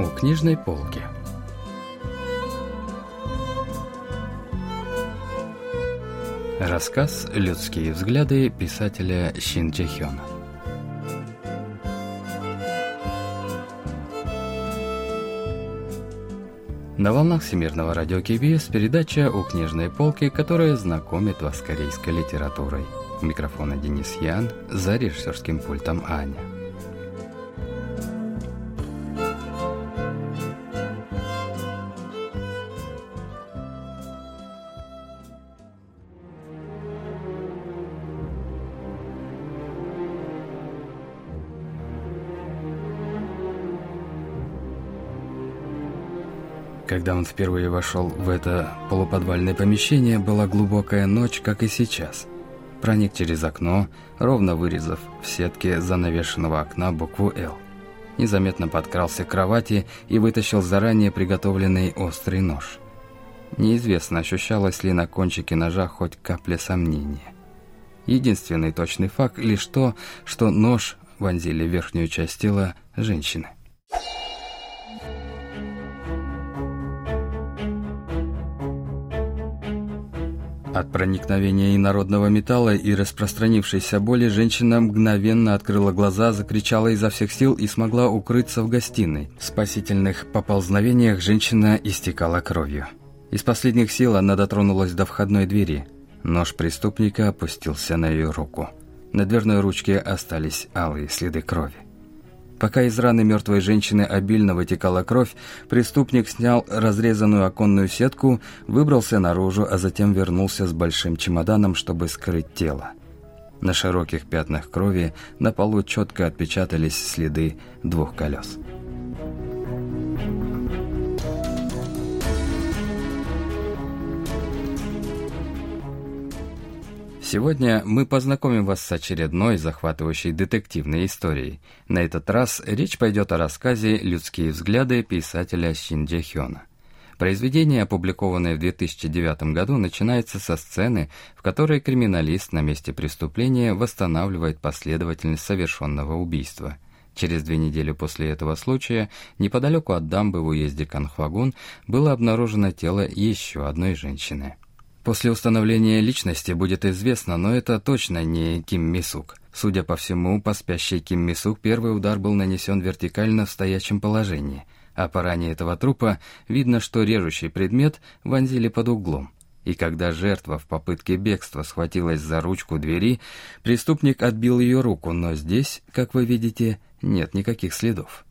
У книжной полки. Рассказ «Людские взгляды» писателя Шин Джихёна. На волнах Всемирного радио КБС передача «У книжной полки», которая знакомит вас с корейской литературой. У микрофона Денис Ян, за режиссерским пультом Аня. Когда он впервые вошел в это полуподвальное помещение, была глубокая ночь, как и сейчас. Проник через окно, ровно вырезав в сетке занавешенного окна букву «Л». Незаметно подкрался к кровати и вытащил заранее приготовленный острый нож. Неизвестно, ощущалось ли на кончике ножа хоть капля сомнения. Единственный точный факт лишь то, что нож вонзили в верхнюю часть тела женщины. От проникновения инородного металла и распространившейся боли женщина мгновенно открыла глаза, закричала изо всех сил и смогла укрыться в гостиной. В спасительных поползновениях женщина истекала кровью. Из последних сил она дотронулась до входной двери. Нож преступника опустился на ее руку. На дверной ручке остались алые следы крови. Пока из раны мертвой женщины обильно вытекала кровь, преступник снял разрезанную оконную сетку, выбрался наружу, а затем вернулся с большим чемоданом, чтобы скрыть тело. На широких пятнах крови на полу четко отпечатались следы двух колес. Сегодня мы познакомим вас с очередной захватывающей детективной историей. На этот раз речь пойдет о рассказе «Людские взгляды» писателя Шинджи Хёна. Произведение, опубликованное в 2009 году, начинается со сцены, в которой криминалист на месте преступления восстанавливает последовательность совершенного убийства. Через две недели после этого случая, неподалеку от дамбы в уезде Канхвагун, было обнаружено тело еще одной женщины. После установления личности будет известно, но это точно не Ким Мисук. Судя по всему, по спящей Ким Мисук первый удар был нанесен вертикально в стоячем положении, а по ране этого трупа видно, что режущий предмет вонзили под углом. И когда жертва в попытке бегства схватилась за ручку двери, преступник отбил ее руку, но здесь, как вы видите, нет никаких следов.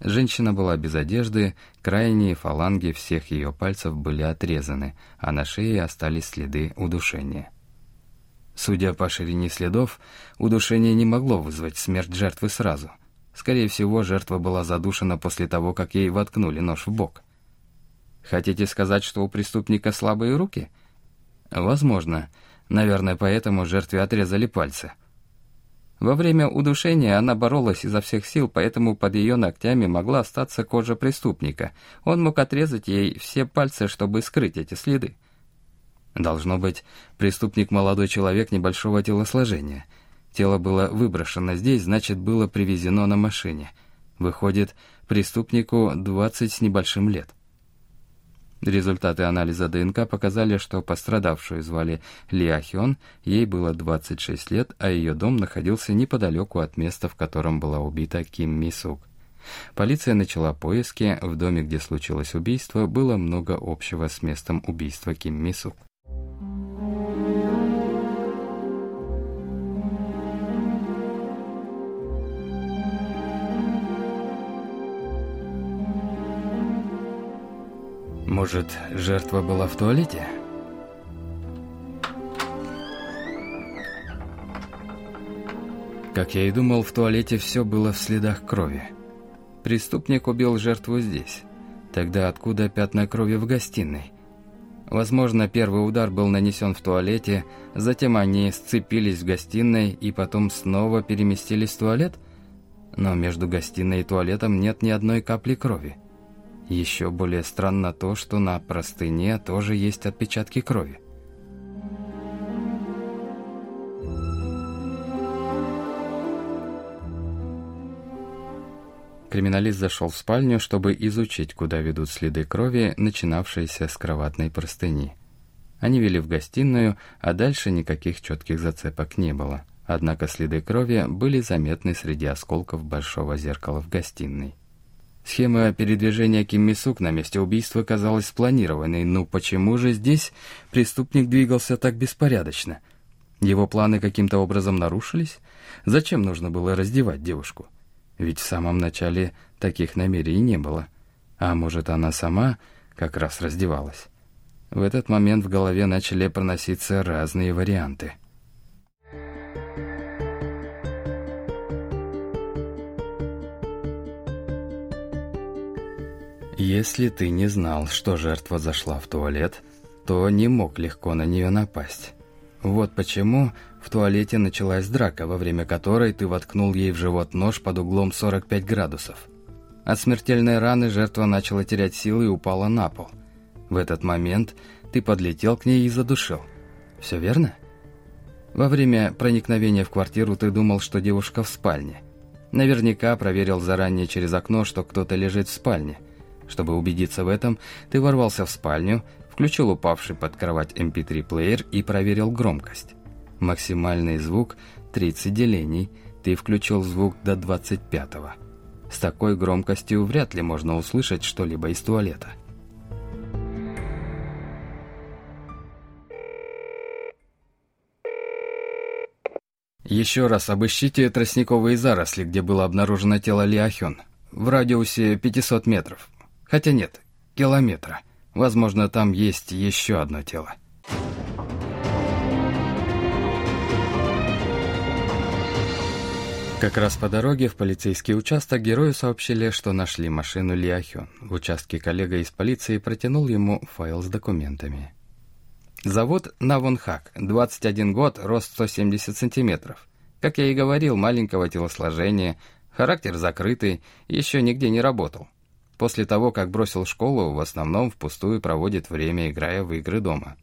Женщина была без одежды, крайние фаланги всех ее пальцев были отрезаны, а на шее остались следы удушения. Судя по ширине следов, удушение не могло вызвать смерть жертвы сразу. Скорее всего, жертва была задушена после того, как ей воткнули нож в бок. Хотите сказать, что у преступника слабые руки? Возможно. Наверное, поэтому жертве отрезали пальцы. Во время удушения она боролась изо всех сил, поэтому под ее ногтями могла остаться кожа преступника. Он мог отрезать ей все пальцы, чтобы скрыть эти следы. Должно быть, преступник молодой человек небольшого телосложения. Тело было выброшено здесь, значит, было привезено на машине. Выходит, преступнику 20 с небольшим лет. Результаты анализа ДНК показали, что пострадавшую звали Лиа Хён, ей было 26 лет, а ее дом находился неподалеку от места, в котором была убита Ким Ми Сук. Полиция начала поиски, в доме, где случилось убийство, было много общего с местом убийства Ким Ми Может, жертва была в туалете? Как я и думал, в туалете все было в следах крови. Преступник убил жертву здесь. Тогда откуда пятна крови в гостиной? Возможно, первый удар был нанесен в туалете, затем они сцепились в гостиной и потом снова переместились в туалет? Но между гостиной и туалетом нет ни одной капли крови. Еще более странно то, что на простыне тоже есть отпечатки крови. криминалист зашел в спальню, чтобы изучить, куда ведут следы крови, начинавшиеся с кроватной простыни. Они вели в гостиную, а дальше никаких четких зацепок не было. Однако следы крови были заметны среди осколков большого зеркала в гостиной. Схема передвижения Ким Мисук на месте убийства казалась спланированной, но почему же здесь преступник двигался так беспорядочно? Его планы каким-то образом нарушились? Зачем нужно было раздевать девушку? Ведь в самом начале таких намерений не было. А может, она сама как раз раздевалась? В этот момент в голове начали проноситься разные варианты. Если ты не знал, что жертва зашла в туалет, то не мог легко на нее напасть. Вот почему в туалете началась драка, во время которой ты воткнул ей в живот нож под углом 45 градусов. От смертельной раны жертва начала терять силы и упала на пол – в этот момент ты подлетел к ней и задушил. Все верно? Во время проникновения в квартиру ты думал, что девушка в спальне. Наверняка проверил заранее через окно, что кто-то лежит в спальне. Чтобы убедиться в этом, ты ворвался в спальню, включил упавший под кровать MP3-плеер эм и проверил громкость. Максимальный звук – 30 делений, ты включил звук до 25-го. С такой громкостью вряд ли можно услышать что-либо из туалета. Еще раз обыщите тростниковые заросли, где было обнаружено тело Лиахён, в радиусе 500 метров. Хотя нет, километра. Возможно, там есть еще одно тело. Как раз по дороге в полицейский участок герою сообщили, что нашли машину Лиахён. В участке коллега из полиции протянул ему файл с документами. Зовут Навунхак, 21 год, рост 170 сантиметров. Как я и говорил, маленького телосложения, характер закрытый, еще нигде не работал. После того, как бросил школу, в основном впустую проводит время, играя в игры дома.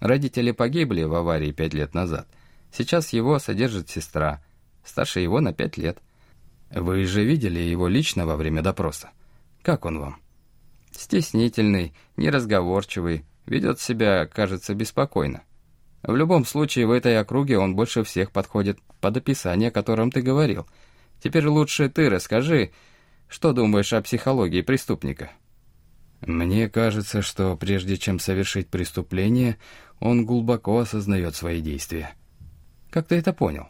Родители погибли в аварии пять лет назад. Сейчас его содержит сестра, старше его на пять лет. Вы же видели его лично во время допроса. Как он вам? Стеснительный, неразговорчивый, Ведет себя, кажется, беспокойно. В любом случае, в этой округе он больше всех подходит под описание, о котором ты говорил. Теперь лучше ты расскажи, что думаешь о психологии преступника. Мне кажется, что прежде чем совершить преступление, он глубоко осознает свои действия. Как ты это понял?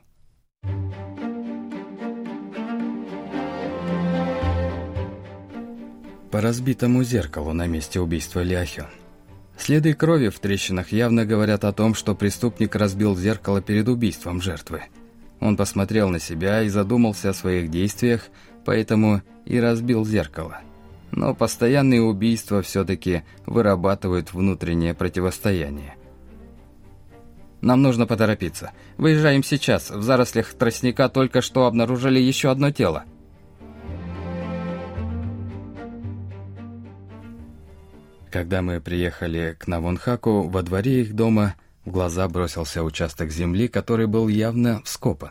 По разбитому зеркалу на месте убийства Ляхион. Следы крови в трещинах явно говорят о том, что преступник разбил зеркало перед убийством жертвы. Он посмотрел на себя и задумался о своих действиях, поэтому и разбил зеркало. Но постоянные убийства все-таки вырабатывают внутреннее противостояние. Нам нужно поторопиться. Выезжаем сейчас. В зарослях тростника только что обнаружили еще одно тело. Когда мы приехали к Навонхаку, во дворе их дома в глаза бросился участок земли, который был явно вскопан.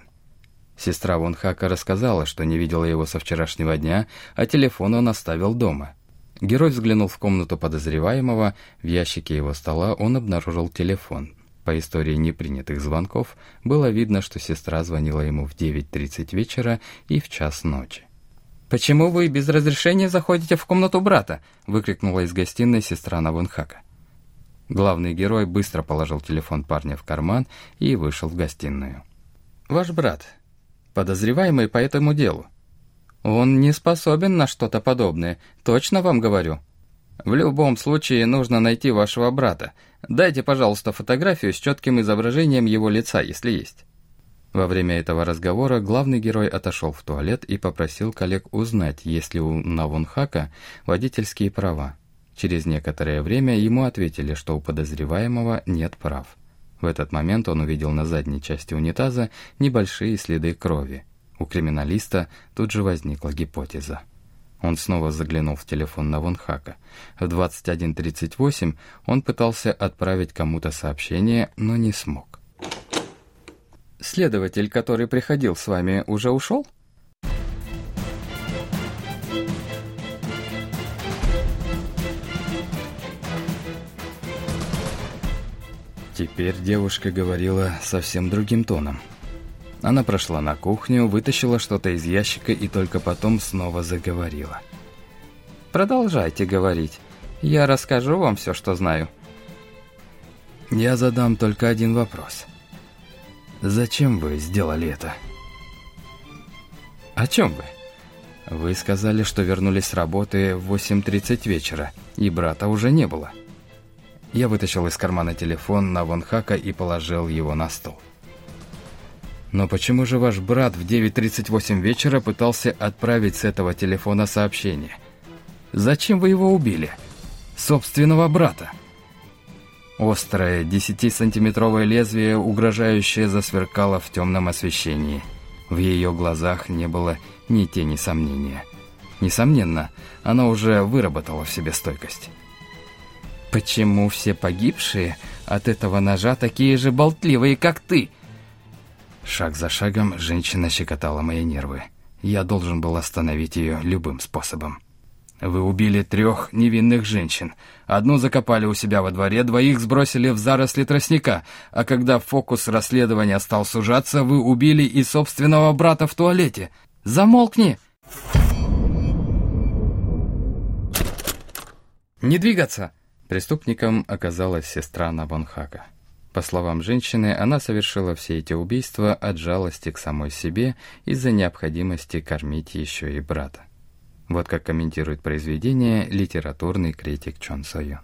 Сестра Вонхака рассказала, что не видела его со вчерашнего дня, а телефон он оставил дома. Герой взглянул в комнату подозреваемого, в ящике его стола он обнаружил телефон. По истории непринятых звонков было видно, что сестра звонила ему в 9.30 вечера и в час ночи. «Почему вы без разрешения заходите в комнату брата?» — выкрикнула из гостиной сестра Навунхака. Главный герой быстро положил телефон парня в карман и вышел в гостиную. «Ваш брат, подозреваемый по этому делу. Он не способен на что-то подобное, точно вам говорю. В любом случае нужно найти вашего брата. Дайте, пожалуйста, фотографию с четким изображением его лица, если есть». Во время этого разговора главный герой отошел в туалет и попросил коллег узнать, есть ли у Навунхака водительские права. Через некоторое время ему ответили, что у подозреваемого нет прав. В этот момент он увидел на задней части унитаза небольшие следы крови. У криминалиста тут же возникла гипотеза. Он снова заглянул в телефон Навунхака. В 21.38 он пытался отправить кому-то сообщение, но не смог. Следователь, который приходил с вами, уже ушел? Теперь девушка говорила совсем другим тоном. Она прошла на кухню, вытащила что-то из ящика и только потом снова заговорила. «Продолжайте говорить. Я расскажу вам все, что знаю». «Я задам только один вопрос. Зачем вы сделали это?» «О чем вы?» «Вы сказали, что вернулись с работы в 8.30 вечера, и брата уже не было». Я вытащил из кармана телефон на Вонхака и положил его на стол. Но почему же ваш брат в 9.38 вечера пытался отправить с этого телефона сообщение? Зачем вы его убили? Собственного брата. Острое, 10-сантиметровое лезвие, угрожающее, засверкало в темном освещении. В ее глазах не было ни тени сомнения. Несомненно, она уже выработала в себе стойкость. «Почему все погибшие от этого ножа такие же болтливые, как ты?» Шаг за шагом женщина щекотала мои нервы. Я должен был остановить ее любым способом. Вы убили трех невинных женщин. Одну закопали у себя во дворе, двоих сбросили в заросли тростника, а когда фокус расследования стал сужаться, вы убили и собственного брата в туалете. Замолкни! Не двигаться! Преступником оказалась сестра Набонхака. По словам женщины, она совершила все эти убийства от жалости к самой себе из-за необходимости кормить еще и брата. Вот как комментирует произведение литературный критик Чон Сойон.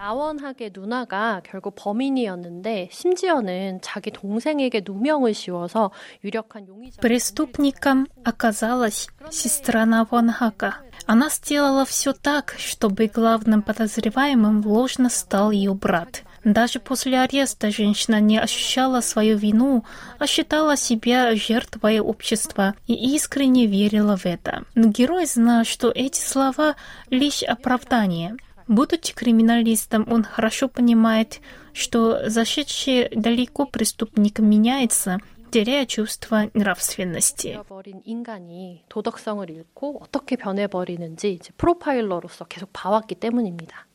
나원학의 누나가 결국 범인이었는데 심지어는 자기 동생에게 누명을 씌워서 유력한 용의자 Преступником оказалась сестра Навонхака. Она сделала все так, чтобы главным подозреваемым ложно стал ее брат. Даже после ареста женщина не ощущала свою вину, а считала себя жертвой общества и искренне верила в это. Но герой знал, что эти слова — лишь оправдание. Будучи криминалистом, он хорошо понимает, что зашедший далеко преступник меняется, теряя чувство нравственности. 버린 인간이 도덕성을 잃고 어떻게 변해버리는지 이제 프로파일러로서 계속 봐왔기 때문입니다.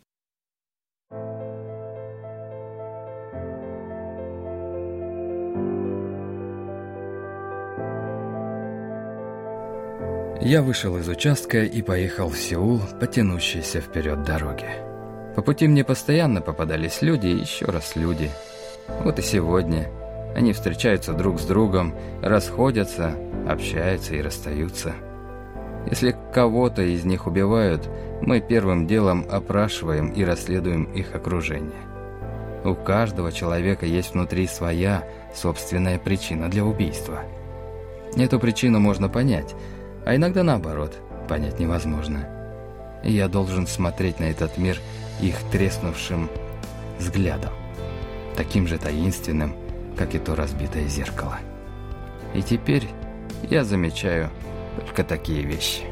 Я вышел из участка и поехал в Сеул по вперед дороге. По пути мне постоянно попадались люди и еще раз люди. Вот и сегодня. Они встречаются друг с другом, расходятся, общаются и расстаются. Если кого-то из них убивают, мы первым делом опрашиваем и расследуем их окружение. У каждого человека есть внутри своя собственная причина для убийства. Эту причину можно понять – а иногда наоборот, понять невозможно. И я должен смотреть на этот мир их треснувшим взглядом, таким же таинственным, как и то разбитое зеркало. И теперь я замечаю только такие вещи.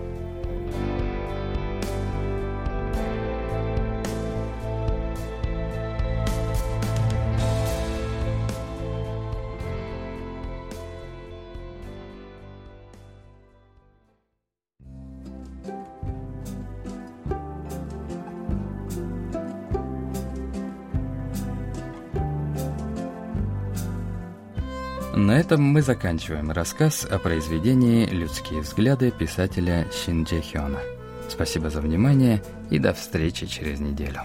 Этом мы заканчиваем рассказ о произведении «Людские взгляды» писателя Шинджи Хёна. Спасибо за внимание и до встречи через неделю.